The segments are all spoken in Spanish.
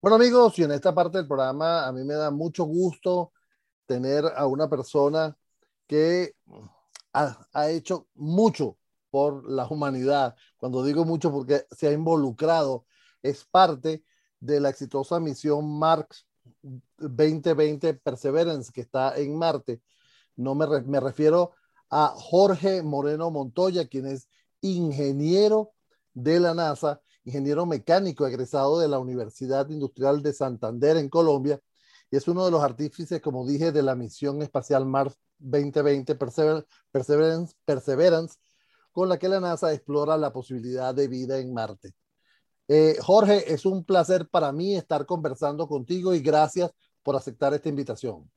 Bueno amigos, y en esta parte del programa a mí me da mucho gusto tener a una persona que ha, hecho mucho por la humanidad. Cuando digo mucho porque se ha involucrado, es parte de la exitosa misión Mars 2020 Perseverance que está en Marte. No me refiero a Jorge Moreno Montoya, quien es ingeniero de la NASA, ingeniero mecánico egresado de la Universidad Industrial de Santander en Colombia, y es uno de los artífices, como dije, de la misión espacial Mars 2020 Perseverance, Perseverance, con la que la NASA explora la posibilidad de vida en Marte. Eh, Jorge, es un placer para mí estar conversando contigo y gracias por aceptar esta invitación.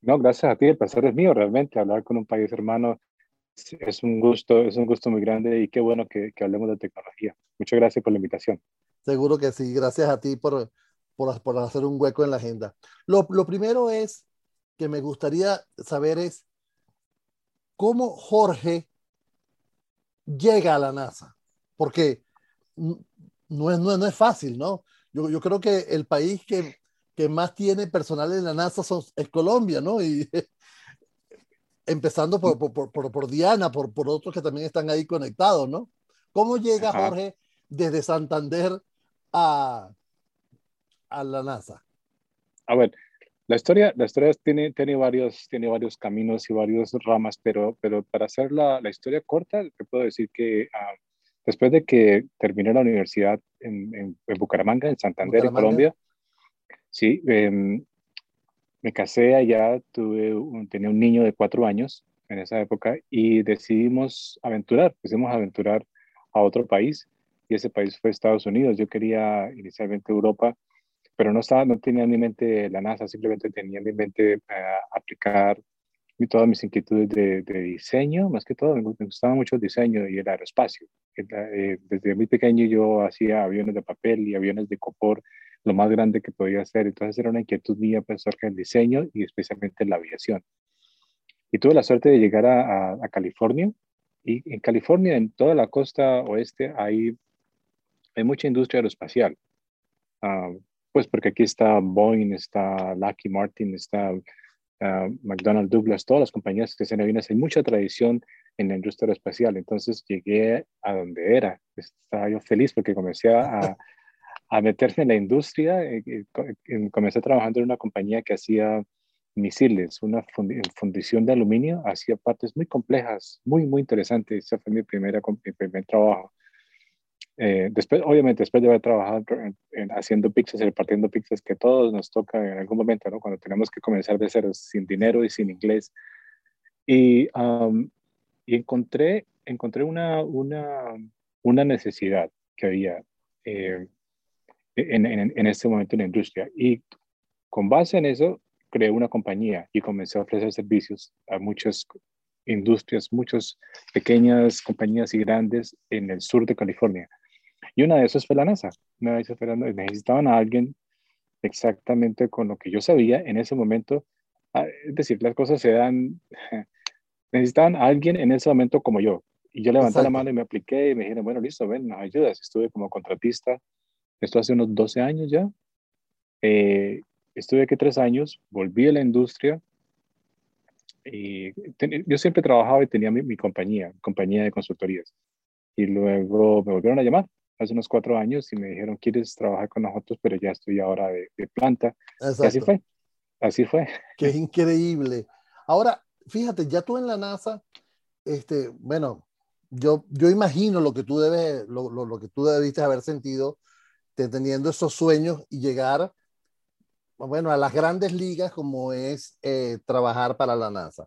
No, gracias a ti, el placer es mío realmente, hablar con un país hermano es un gusto, es un gusto muy grande y qué bueno que, que, hablemos de tecnología. Muchas gracias por la invitación. Seguro que sí, gracias a ti por, por, por hacer un hueco en la agenda. Lo, lo, primero es que me gustaría saber es cómo Jorge llega a la NASA, porque no es, no, no es fácil, ¿no? Yo, yo creo que el país que, que más tiene personal en la NASA son, es Colombia, ¿no? Y empezando por, por, por, por, Diana, por, por otros que también están ahí conectados, ¿no? ¿Cómo llega Ajá. Jorge desde Santander a, a la NASA? A ver, la historia, la historia tiene, tiene, varios, tiene varios caminos y varias ramas, pero, pero para hacer la, la historia corta, te puedo decir que uh, después de que terminé la universidad en, en, en Bucaramanga, en Santander, Bucaramanga. en Colombia, sí, eh, me casé allá, tuve un, tenía un niño de cuatro años en esa época y decidimos aventurar, decidimos aventurar a otro país y ese país fue Estados Unidos. Yo quería inicialmente Europa, pero no, estaba, no tenía en mi mente la NASA, simplemente tenía en mi mente uh, aplicar todas mis inquietudes de, de, diseño, más que todo, me, gustaba mucho el diseño y el aeroespacio. Eh, desde muy pequeño yo hacía aviones de papel y aviones de copor, lo más grande que podía hacer. Entonces era una inquietud mía pensar que el diseño y especialmente en la aviación. Y tuve la suerte de llegar a, California. Y en California, en toda la costa oeste, hay, mucha industria aeroespacial. Uh, pues porque aquí está Boeing, está Lockheed Martin, está uh, McDonnell Douglas, todas las compañías que hacen aviones, hay mucha tradición en la industria aeroespacial. Entonces llegué a donde era. Estaba yo feliz porque comencé a, a meterme en la industria. Eh, eh, comencé trabajando en una compañía que hacía misiles, una fundición de aluminio, hacía partes muy complejas, muy, muy interesantes. Ese fue mi, primera, mi primer trabajo. Eh, después, obviamente, después de haber trabajado en, en, haciendo pizzas y repartiendo pizzas, que todos nos toca en algún momento, ¿no? Cuando tenemos que comenzar de cero, sin dinero y sin inglés. Y, um, y encontré, encontré una, una, una necesidad que había. Eh, en, en, en este momento en la industria. Y con base en eso, creé una compañía y comencé a ofrecer servicios a muchas industrias, muchas pequeñas compañías y grandes en el sur de California. Y una de esas fue la NASA. Una vez esperando, necesitaban a alguien exactamente con lo que yo sabía en ese momento. Ah, es decir, las cosas se dan, necesitaban a alguien en ese momento como yo. Y yo levanté Exacto. la mano y me apliqué y me dijeron, bueno, listo, ven, nos ayudas. Estuve como contratista esto hace unos 12 años ya. Eh, estuve aquí tres años, volví a la industria. Y ten, yo siempre trabajaba y tenía mi, mi, compañía, compañía de consultorías. Y luego me volvieron a llamar hace unos cuatro años y me dijeron, ¿quieres trabajar con nosotros? Pero ya estoy ahora de, de planta. Exacto. Y así fue. Así fue. Qué increíble. Ahora, fíjate, ya tú en la NASA, este, bueno, yo, yo imagino lo que tú debes, lo, lo, lo que tú debiste haber sentido teniendo esos sueños y llegar, bueno, a las grandes ligas como es eh, trabajar para la NASA.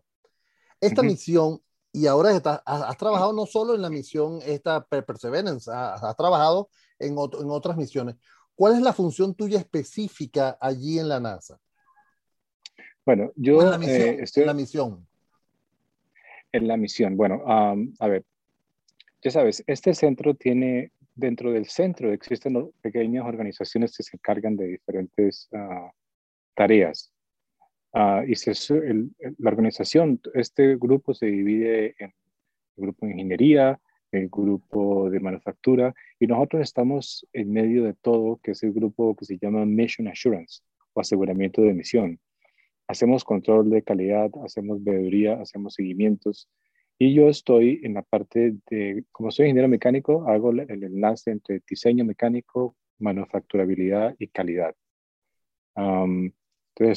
Esta uh -huh. misión, y ahora está, has, has, trabajado no solo en la misión esta Perseverance, has, has trabajado en, otro, en otras misiones. ¿Cuál es la función tuya específica allí en la NASA? Bueno, yo en la misión, eh, estoy en la misión. En la misión. Bueno, um, a ver, ya sabes, este centro tiene dentro del centro existen pequeñas organizaciones que se encargan de diferentes uh, tareas. Uh, y se, el, la organización, este grupo se divide en el grupo de ingeniería, el grupo de manufactura, y nosotros estamos en medio de todo, que es el grupo que se llama Mission Assurance o aseguramiento de misión. Hacemos control de calidad, hacemos veeduría, hacemos seguimientos, y yo estoy en la parte de, como soy ingeniero mecánico, hago el enlace entre diseño mecánico, manufacturabilidad y calidad. entonces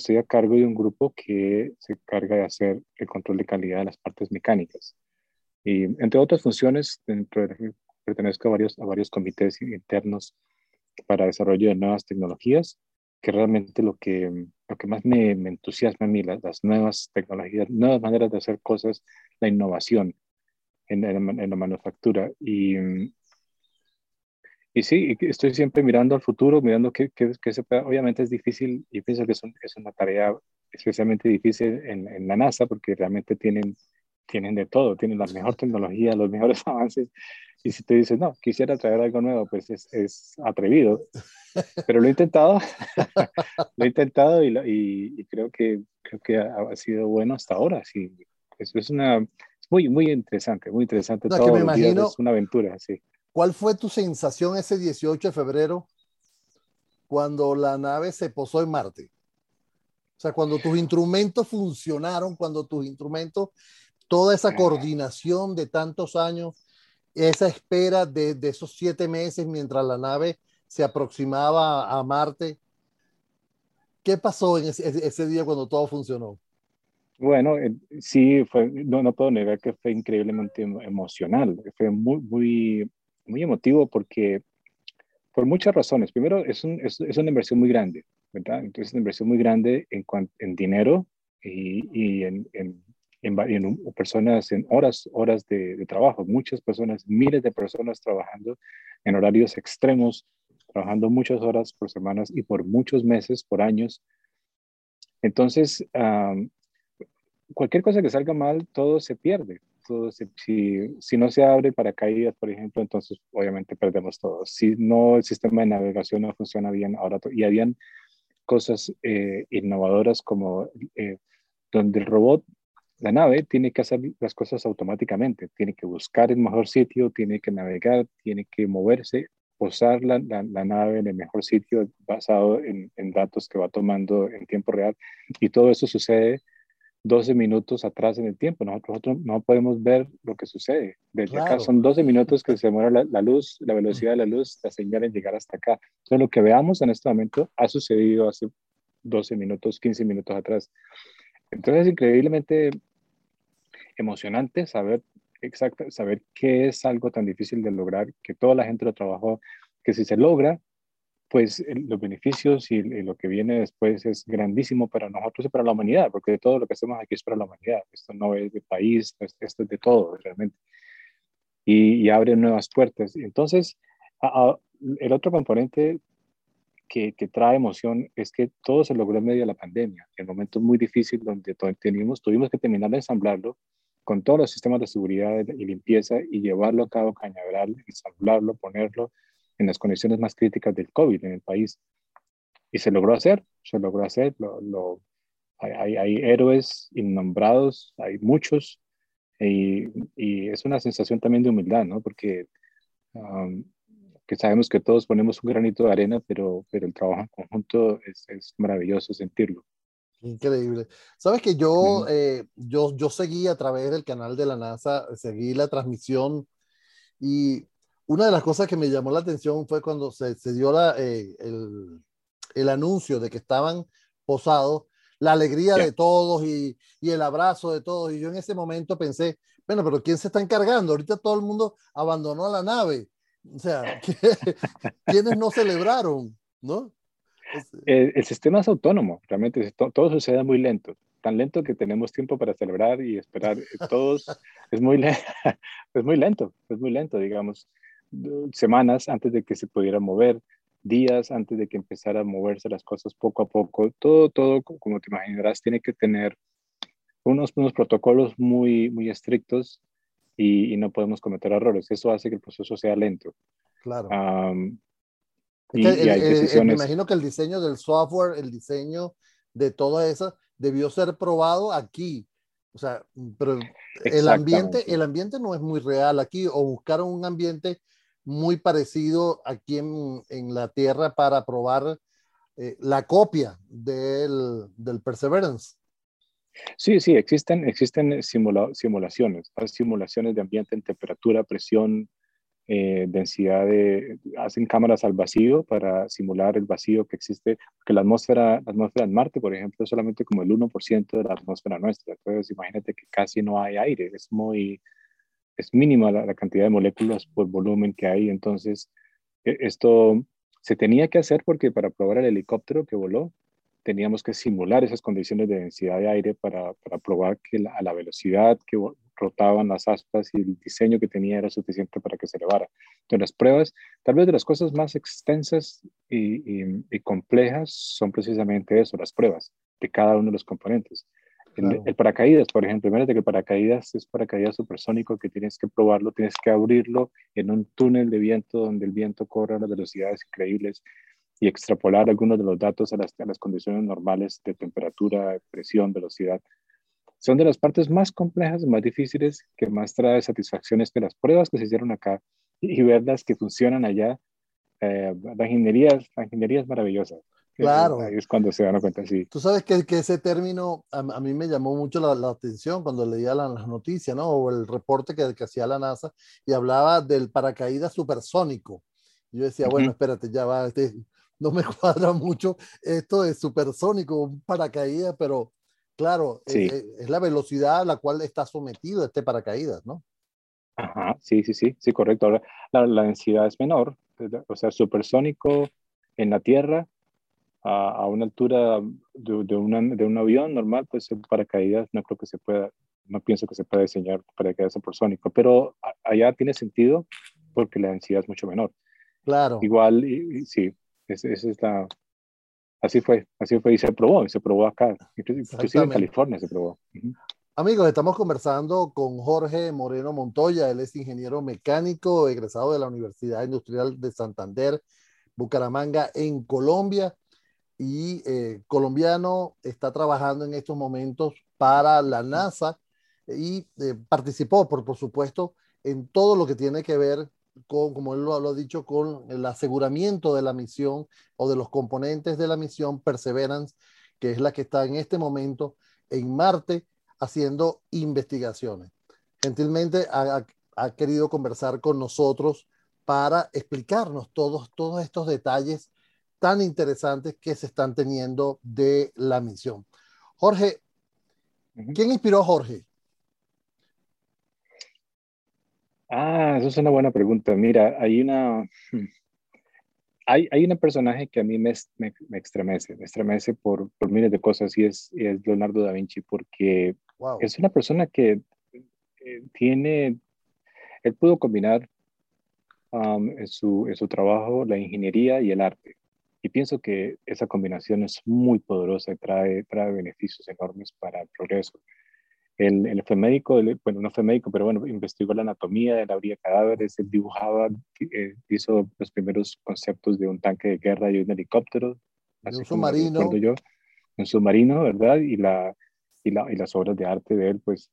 estoy a cargo de un grupo que se encarga de hacer el control de calidad de las partes mecánicas. Y entre otras funciones, dentro de, pertenezco a varios, a varios comités internos para desarrollo de nuevas tecnologías, que realmente lo que, lo que más me, me entusiasma a mí, las, las, nuevas tecnologías, nuevas maneras de hacer cosas, la innovación en, en, la manufactura. Y, y sí, estoy siempre mirando al futuro, mirando qué, qué, se puede. Obviamente es difícil y pienso que es, es una tarea especialmente difícil en, en, la NASA porque realmente tienen tienen de todo, tienen la mejor tecnología, los mejores avances. Y si te dices, no, quisiera traer algo nuevo, pues es, es atrevido. Pero lo he intentado, lo he intentado y, y, creo que, creo que ha, sido bueno hasta ahora. Sí, eso es una, muy, muy interesante, muy interesante. No, todo me imagino, es una aventura, sí. ¿Cuál fue tu sensación ese 18 de febrero cuando la nave se posó en Marte? O sea, cuando tus instrumentos funcionaron, cuando tus instrumentos toda esa coordinación de tantos años, esa espera de, de, esos siete meses mientras la nave se aproximaba a Marte. ¿Qué pasó en ese, ese día cuando todo funcionó? Bueno, eh, sí, fue, no, no puedo negar que fue increíblemente emocional, fue muy, muy, muy emotivo porque, por muchas razones. Primero, es, un, es, es una inversión muy grande, ¿verdad? Entonces, es una inversión muy grande en, en dinero y, y en, en, en, personas en horas, horas de, trabajo, muchas personas, miles de personas trabajando en horarios extremos, trabajando muchas horas por semanas y por muchos meses, por años. Entonces, cualquier cosa que salga mal, todo se pierde. Todo si, si no se abre para caídas, por ejemplo, entonces obviamente perdemos todo. Si no el sistema de navegación no funciona bien, ahora y habían cosas eh, innovadoras como eh, donde el robot la nave tiene que hacer las cosas automáticamente, tiene que buscar el mejor sitio, tiene que navegar, tiene que moverse, posar la, la, nave en el mejor sitio basado en, en, datos que va tomando en tiempo real. Y todo eso sucede 12 minutos atrás en el tiempo. Nosotros, no podemos ver lo que sucede. Desde claro. acá son 12 minutos que se muere la, la, luz, la velocidad de la luz, la señal en llegar hasta acá. Entonces, lo que veamos en este momento ha sucedido hace 12 minutos, 15 minutos atrás. Entonces, increíblemente emocionante saber exacto, saber qué es algo tan difícil de lograr, que toda la gente lo trabajó, que si se logra, pues los beneficios y, lo que viene después es grandísimo para nosotros y para la humanidad, porque todo lo que hacemos aquí es para la humanidad. Esto no es de país, esto es de todo realmente. Y, y abre nuevas puertas. Entonces, a, a, el otro componente que, que, trae emoción es que todo se logró en medio de la pandemia, en momentos muy difíciles donde tuvimos, tuvimos que terminar de ensamblarlo con todos los sistemas de seguridad y limpieza y llevarlo a cabo cañaveral, ensamblarlo, ponerlo en las condiciones más críticas del COVID en el país. Y se logró hacer, se logró hacer. Lo, lo, hay, hay, héroes innombrados, hay muchos, y, y, es una sensación también de humildad, ¿no? Porque um, que sabemos que todos ponemos un granito de arena, pero, pero el trabajo en conjunto es, es maravilloso sentirlo. Increíble. Sabes que yo, eh, yo, yo seguí a través del canal de la NASA, seguí la transmisión y una de las cosas que me llamó la atención fue cuando se, se dio la, eh, el, el, anuncio de que estaban posados, la alegría yeah. de todos y, y, el abrazo de todos. Y yo en ese momento pensé, bueno, pero ¿quién se está encargando? Ahorita todo el mundo abandonó la nave. O sea, ¿quiénes no celebraron? ¿No? El, el, sistema es autónomo, realmente todo, todo, sucede muy lento, tan lento que tenemos tiempo para celebrar y esperar. Eh, todos es muy, es muy lento, es muy lento, digamos, semanas antes de que se pudiera mover, días antes de que empezara a moverse las cosas poco a poco. Todo, todo, como te imaginarás, tiene que tener unos, unos protocolos muy, muy estrictos y, y, no podemos cometer errores. Eso hace que el proceso sea lento. Claro. Um, y, el, y hay decisiones... el, me imagino que el diseño del software, el diseño de todo eso, debió ser probado aquí, O sea, pero el ambiente, el ambiente no es muy real aquí, o buscaron un ambiente muy parecido aquí en, en la Tierra para probar eh, la copia del, del, Perseverance. Sí, sí, existen, existen simulaciones, simulaciones de ambiente en temperatura, presión, eh, densidad de, hacen cámaras al vacío para simular el vacío que existe, porque la atmósfera, la atmósfera en Marte, por ejemplo, es solamente como el 1% de la atmósfera nuestra. Entonces, imagínate que casi no hay aire, es muy, es mínima la, cantidad de moléculas por volumen que hay. Entonces, e, esto se tenía que hacer porque para probar el helicóptero que voló, teníamos que simular esas condiciones de densidad de aire para, para probar que a la velocidad que rotaban las aspas y el diseño que tenía era suficiente para que se elevara. Entonces, las pruebas, tal vez de las cosas más extensas y, y, complejas son precisamente eso, las pruebas de cada uno de los componentes. El, paracaídas, por ejemplo, imagínate que el paracaídas es paracaídas supersónico que tienes que probarlo, tienes que abrirlo en un túnel de viento donde el viento corre a las velocidades increíbles y extrapolar algunos de los datos a las, a las condiciones normales de temperatura, presión, velocidad son de las partes más complejas, más difíciles, que más trae satisfacciones que las pruebas que se hicieron acá y verlas que funcionan allá. Eh, la, ingeniería, la ingeniería es maravillosa. Claro. Ahí es cuando se dan cuenta, sí. Tú sabes que, que ese término a, mí me llamó mucho la, la atención cuando leía las noticias, ¿no? O el reporte que, que, hacía la NASA y hablaba del paracaídas supersónico. Yo decía, bueno, espérate, ya va, este, no me cuadra mucho esto de supersónico, un paracaídas, pero Claro, eh, eh, es la velocidad a la cual está sometido este paracaídas, ¿no? Ajá, sí, sí, sí, sí, correcto. Ahora, la, densidad es menor, o sea, supersónico en la Tierra a, a una altura de, de, un avión normal, pues el paracaídas no creo que se pueda, no pienso que se pueda diseñar paracaídas supersónico, pero allá tiene sentido porque la densidad es mucho menor. Claro. Igual, sí, esa es la, Así fue, así fue y se probó, y se probó acá, inclusive en California se probó. Amigos, estamos conversando con Jorge Moreno Montoya, él es ingeniero mecánico, egresado de la Universidad Industrial de Santander, Bucaramanga, en Colombia, y eh, colombiano, está trabajando en estos momentos para la NASA y eh, participó, por, por supuesto, en todo lo que tiene que ver como él lo, ha dicho, con el aseguramiento de la misión o de los componentes de la misión Perseverance, que es la que está en este momento en Marte haciendo investigaciones. Gentilmente ha, querido conversar con nosotros para explicarnos todos, todos estos detalles tan interesantes que se están teniendo de la misión. Jorge, ¿quién inspiró a Jorge? Ah, eso es una buena pregunta. Mira, hay una, hmm, hay, hay un personaje que a mí me, me, estremece, me estremece por, por, miles de cosas y es, es Leonardo da Vinci porque es una persona que eh, tiene, él pudo combinar um, en, su, en su trabajo la ingeniería y el arte. Y pienso que esa combinación es muy poderosa y trae, trae beneficios enormes para el progreso. Él, fue médico, bueno, no fue médico, pero bueno, investigó la anatomía, él abría cadáveres, él dibujaba, eh, hizo los primeros conceptos de un tanque de guerra y un helicóptero. un submarino. Yo, un submarino, ¿verdad? Y, la, y, la, y las obras de arte de él, pues.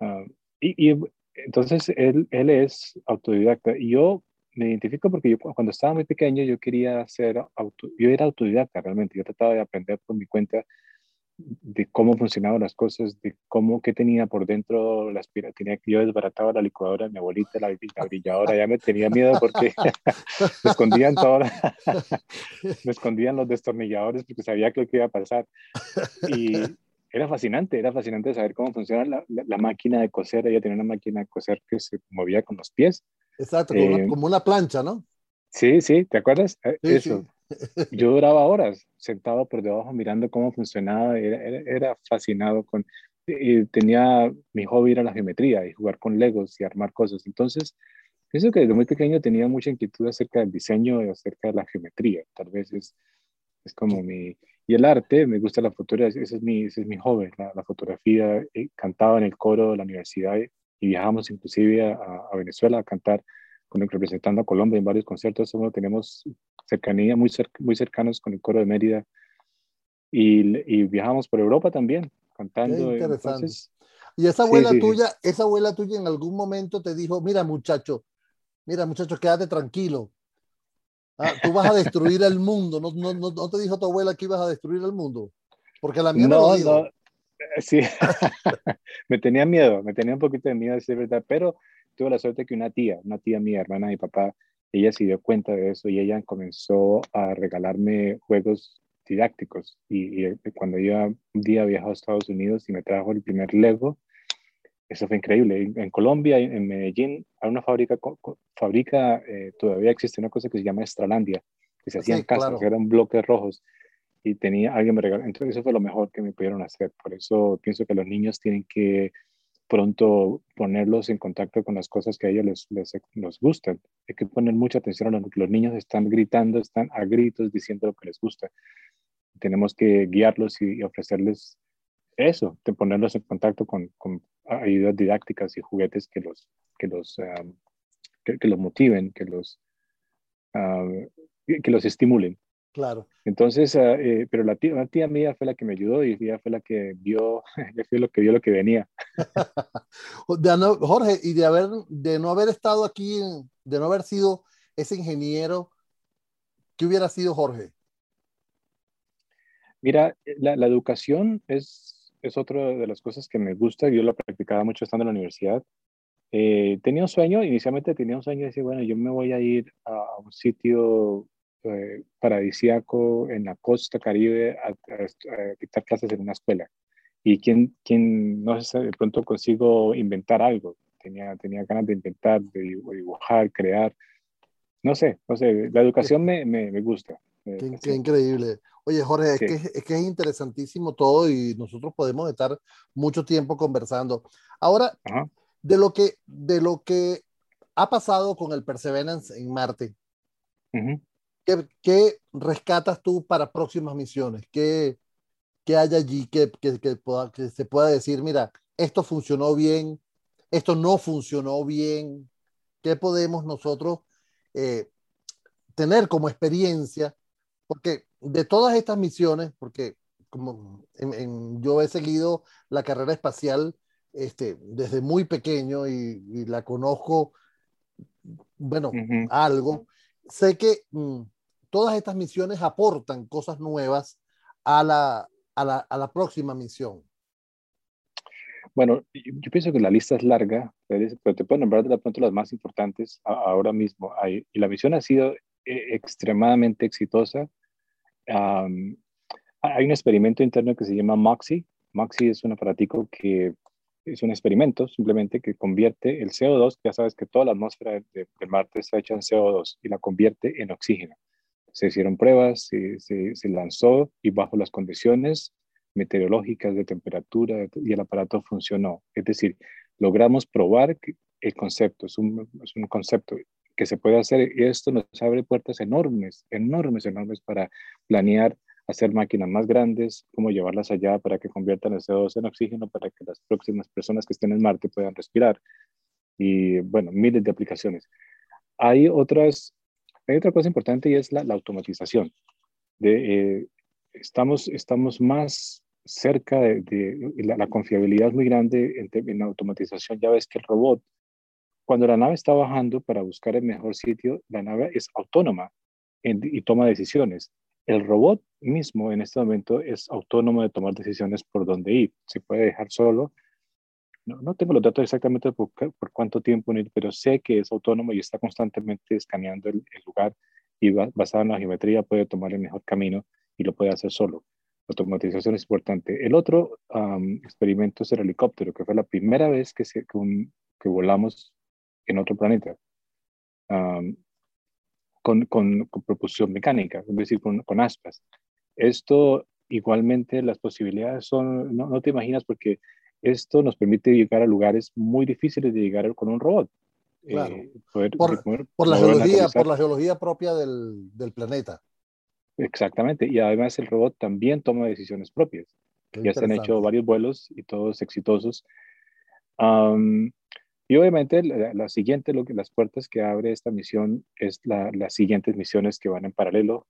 Ah, y, y, entonces él, él es autodidacta. Y yo me identifico porque yo cuando estaba muy pequeño yo quería ser, auto, yo era autodidacta realmente, yo trataba de aprender por mi cuenta de cómo funcionaban las cosas, de cómo, qué tenía por dentro la tenía que yo desbarataba la licuadora de mi abuelita, la, brilladora, ya me tenía miedo porque me escondían todo, me escondían los destornilladores porque sabía que lo que iba a pasar. Y era fascinante, era fascinante saber cómo funciona la, máquina de coser, ella tenía una máquina de coser que se movía con los pies. Exacto, como, una, eh, como una plancha, ¿no? Sí, sí, ¿te acuerdas? Eh, eso. Yo duraba horas sentado por debajo mirando cómo funcionaba, era, fascinado con, y tenía mi hobby era la geometría y jugar con legos y armar cosas. Entonces, pienso que desde muy pequeño tenía mucha inquietud acerca del diseño y acerca de la geometría. Tal vez es, es como mi... Y el arte, me gusta la fotografía, ese es mi, ese es mi hobby, la, fotografía. Eh, cantaba en el coro de la universidad y viajamos inclusive a Venezuela a cantar con el, representando a Colombia en varios conciertos. tenemos cercanía, muy, muy cercanos con el coro de Mérida. Y, y viajamos por Europa también, cantando. interesante. Y esa abuela tuya, esa abuela tuya en algún momento te dijo, mira muchacho, mira muchacho, quédate tranquilo. Ah, tú vas a destruir el mundo. ¿No, no, no, te dijo tu abuela que ibas a destruir el mundo? Porque la mía no, No. Sí, me tenía miedo, me tenía un poquito de miedo, es verdad, pero tuve la suerte que una tía, una tía mía, hermana de mi papá, ella se dio cuenta de eso y ella comenzó a regalarme juegos didácticos. Y, cuando yo un día viajó a Estados Unidos y me trajo el primer Lego, eso fue increíble. En, Colombia, en Medellín, hay una fábrica, fábrica eh, todavía existe una cosa que se llama Estralandia, que se hacían casas, que eran bloques rojos. Y tenía, alguien me regaló. Entonces, eso fue lo mejor que me pudieron hacer. Por eso pienso que los niños tienen que pronto ponerlos en contacto con las cosas que a ellos les, les, gustan. Hay que poner mucha atención a lo que los niños están gritando, están a gritos diciendo lo que les gusta. Tenemos que guiarlos y, ofrecerles eso, de ponerlos en contacto con, con, ayudas didácticas y juguetes que los, que los, um, que, los motiven, que los, que los estimulen. Claro. Entonces, ah, eh, pero la tía, tía mía fue la que me ayudó y ella fue la que vio, fue lo que vio lo que venía. Jorge, y de haber, de no haber estado aquí, de no haber sido ese ingeniero, ¿qué hubiera sido Jorge? Mira, la, la educación es, es otra de las cosas que me gusta. Yo lo practicaba mucho estando en la universidad. Eh, tenía un sueño, inicialmente tenía un sueño de decir, bueno, yo me voy a ir a un sitio eh, paradisíaco en la costa caribe a, a, clases en una escuela. Y quien, quien no sé, de pronto consigo inventar algo. Tenía, tenía ganas de inventar, de dibujar, crear. No sé, no sé, la educación me, me, me gusta. Qué, increíble. Oye, Jorge, es, que, es que es interesantísimo todo y nosotros podemos estar mucho tiempo conversando. Ahora, de lo, que, de lo que ha pasado con el Perseverance en Marte, ¿Qué, rescatas tú para próximas misiones? ¿Qué, qué hay allí que, que, que, pueda, que se pueda decir, mira, esto funcionó bien, esto no funcionó bien? ¿Qué podemos nosotros eh, tener como experiencia? Porque de todas estas misiones, porque como en, yo he seguido la carrera espacial este, desde muy pequeño y, la conozco, bueno, algo. Sé que mm, todas estas misiones aportan cosas nuevas a la, a la, a la próxima misión. Bueno, yo, pienso que la lista es larga, pero te puedo nombrar de pronto las más importantes ahora mismo. Hay, y la misión ha sido eh, extremadamente exitosa. hay un experimento interno que se llama MOXIE. MOXIE es un aparatico que es un experimento simplemente que convierte el CO2, ya sabes que toda la atmósfera del de Marte está hecha en CO2 y la convierte en oxígeno se hicieron pruebas, se, se, lanzó y bajo las condiciones meteorológicas de temperatura y el aparato funcionó. Es decir, logramos probar el concepto es un, es un concepto que se puede hacer y esto nos abre puertas enormes, enormes, enormes para planear hacer máquinas más grandes, cómo llevarlas allá para que conviertan el CO2 en oxígeno para que las próximas personas que estén en Marte puedan respirar. Y bueno, miles de aplicaciones. Hay otras hay otra cosa importante y es la, automatización. Eh, estamos, estamos más cerca de, la, confiabilidad muy grande en, la automatización. Ya ves que el robot, cuando la nave está bajando para buscar el mejor sitio, la nave es autónoma y toma decisiones. El robot mismo en este momento es autónomo de tomar decisiones por dónde ir. Se puede dejar solo no, tengo los datos exactamente por, por, cuánto tiempo, pero sé que es autónomo y está constantemente escaneando el, lugar y basado en la geometría puede tomar el mejor camino y lo puede hacer solo. La automatización es importante. El otro experimento es el helicóptero, que fue la primera vez que, se, que, volamos en otro planeta. con, con, propulsión mecánica, es decir, con, con aspas. Esto igualmente las posibilidades son, no, no, te imaginas porque esto nos permite llegar a lugares muy difíciles de llegar con un robot. Claro. Eh, por, la geología, por la geología propia del, del, planeta. Exactamente. Y además el robot también toma decisiones propias. ya se han hecho varios vuelos y todos exitosos. y obviamente la, siguiente, lo que, las puertas que abre esta misión es la, las siguientes misiones que van en paralelo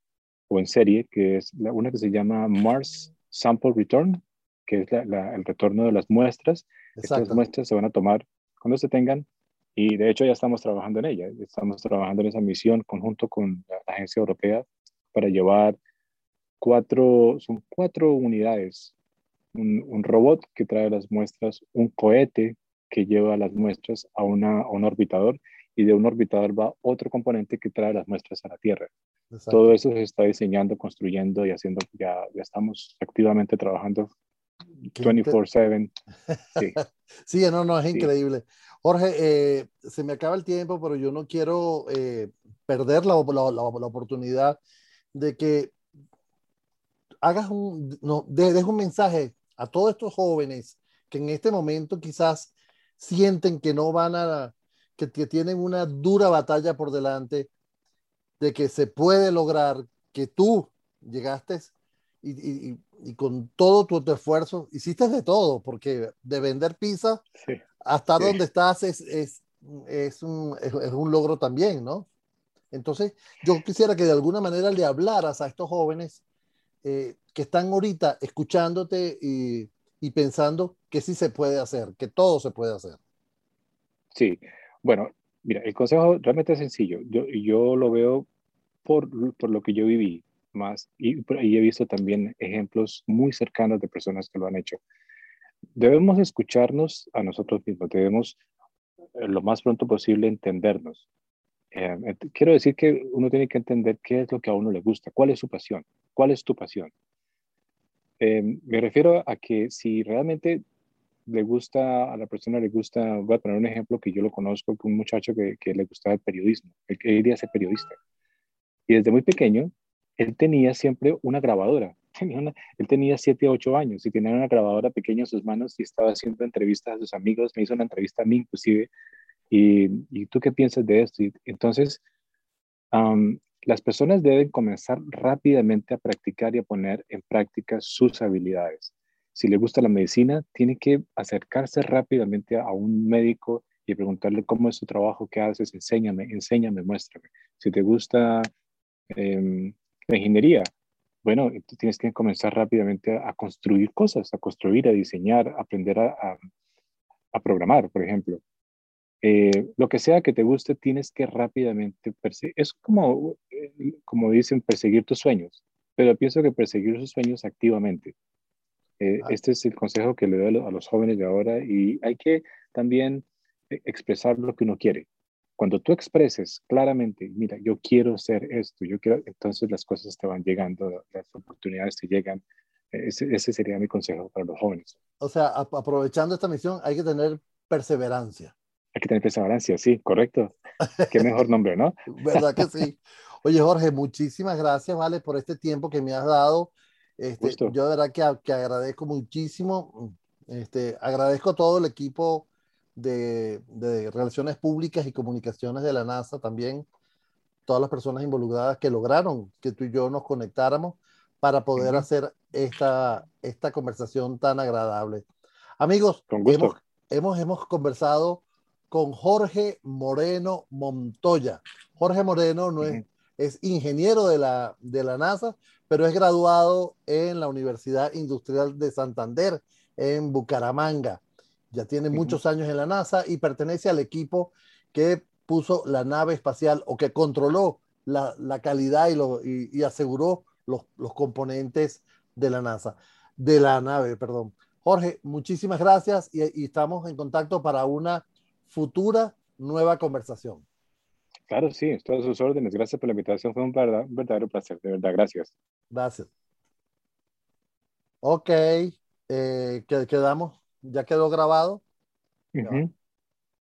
o en serie, que es la, una que se llama Mars Sample Return, que es el retorno de las muestras. Estas muestras se van a tomar cuando se tengan y de hecho ya estamos trabajando en ella. Estamos trabajando en esa misión conjunto con la, Agencia Europea para llevar cuatro, son cuatro unidades. Un, robot que trae las muestras, un cohete que lleva las muestras a, una, a un orbitador y de un orbitador va otro componente que trae las muestras a la Tierra. Todo eso se está diseñando, construyendo y haciendo, ya, ya estamos activamente trabajando 24/7. Sí. sí, no, no, es increíble. Jorge, eh, se me acaba el tiempo, pero yo no quiero eh, perder la, la, la, oportunidad de que hagas un, no, dejes un mensaje a todos estos jóvenes que en este momento quizás sienten que no van a, que, que tienen una dura batalla por delante, de que se puede lograr, que tú llegaste y, y, y con todo tu, esfuerzo, hiciste de todo, porque de vender pizza hasta donde estás es, es, es, un, es, un, logro también, ¿no? Entonces, yo quisiera que de alguna manera le hablaras a estos jóvenes eh, que están ahorita escuchándote y, y, pensando que sí se puede hacer, que todo se puede hacer. Sí, bueno, mira, el consejo realmente es sencillo. Yo, yo lo veo por, por lo que yo viví más y, y he visto también ejemplos muy cercanos de personas que lo han hecho. Debemos escucharnos a nosotros mismos, debemos eh, lo más pronto posible entendernos. Eh, quiero decir que uno tiene que entender qué es lo que a uno le gusta, cuál es su pasión, cuál es tu pasión. Eh, me refiero a que si realmente le gusta, a la persona le gusta, voy a poner un ejemplo que yo lo conozco, un muchacho que, que le gustaba el periodismo, él quería ser periodista. Y desde muy pequeño él tenía siempre una grabadora. Tenía él tenía 7, 8 años y tenía una grabadora pequeña en sus manos y estaba haciendo entrevistas a sus amigos. Me hizo una entrevista a mí inclusive. ¿Y, y tú qué piensas de esto? entonces, las personas deben comenzar rápidamente a practicar y a poner en práctica sus habilidades. Si le gusta la medicina, tiene que acercarse rápidamente a un médico y preguntarle cómo es su trabajo, qué haces, enséñame, enséñame, muéstrame. Si te gusta eh, la ingeniería, bueno, tú tienes que comenzar rápidamente a, construir cosas, a construir, a diseñar, a aprender a, a, programar, por ejemplo. Eh, lo que sea que te guste, tienes que rápidamente perseguir. Es como, eh, como dicen, perseguir tus sueños, pero pienso que perseguir sus sueños activamente. Eh, este es el consejo que le doy a los jóvenes de ahora y hay que también expresar lo que uno quiere. Cuando tú expreses claramente, mira, yo quiero hacer esto, yo quiero, entonces las cosas te van llegando, las oportunidades te llegan. Ese, ese sería mi consejo para los jóvenes. O sea, aprovechando esta misión, hay que tener perseverancia. Hay que tener perseverancia, sí, correcto. Qué mejor nombre, ¿no? ¿Verdad que sí? Oye, Jorge, muchísimas gracias, ¿vale? Por este tiempo que me has dado. Este, yo de verdad que, que agradezco muchísimo. Este, agradezco a todo el equipo de, Relaciones Públicas y Comunicaciones de la NASA también, todas las personas involucradas que lograron que tú y yo nos conectáramos para poder hacer esta, esta conversación tan agradable. Amigos, hemos, hemos, hemos conversado con Jorge Moreno Montoya. Jorge Moreno no es, es ingeniero de la, de la NASA, pero es graduado en la Universidad Industrial de Santander, en Bucaramanga ya tiene muchos años en la NASA y pertenece al equipo que puso la nave espacial o que controló la, la calidad y, lo, y, aseguró los, los, componentes de la NASA, de la nave, perdón. Jorge, muchísimas gracias y, y estamos en contacto para una futura nueva conversación. Claro, sí, todas sus órdenes. Gracias por la invitación. Fue un verdadero, verdadero placer, de verdad. Gracias. Gracias. Ok, eh, quedamos ya quedó grabado.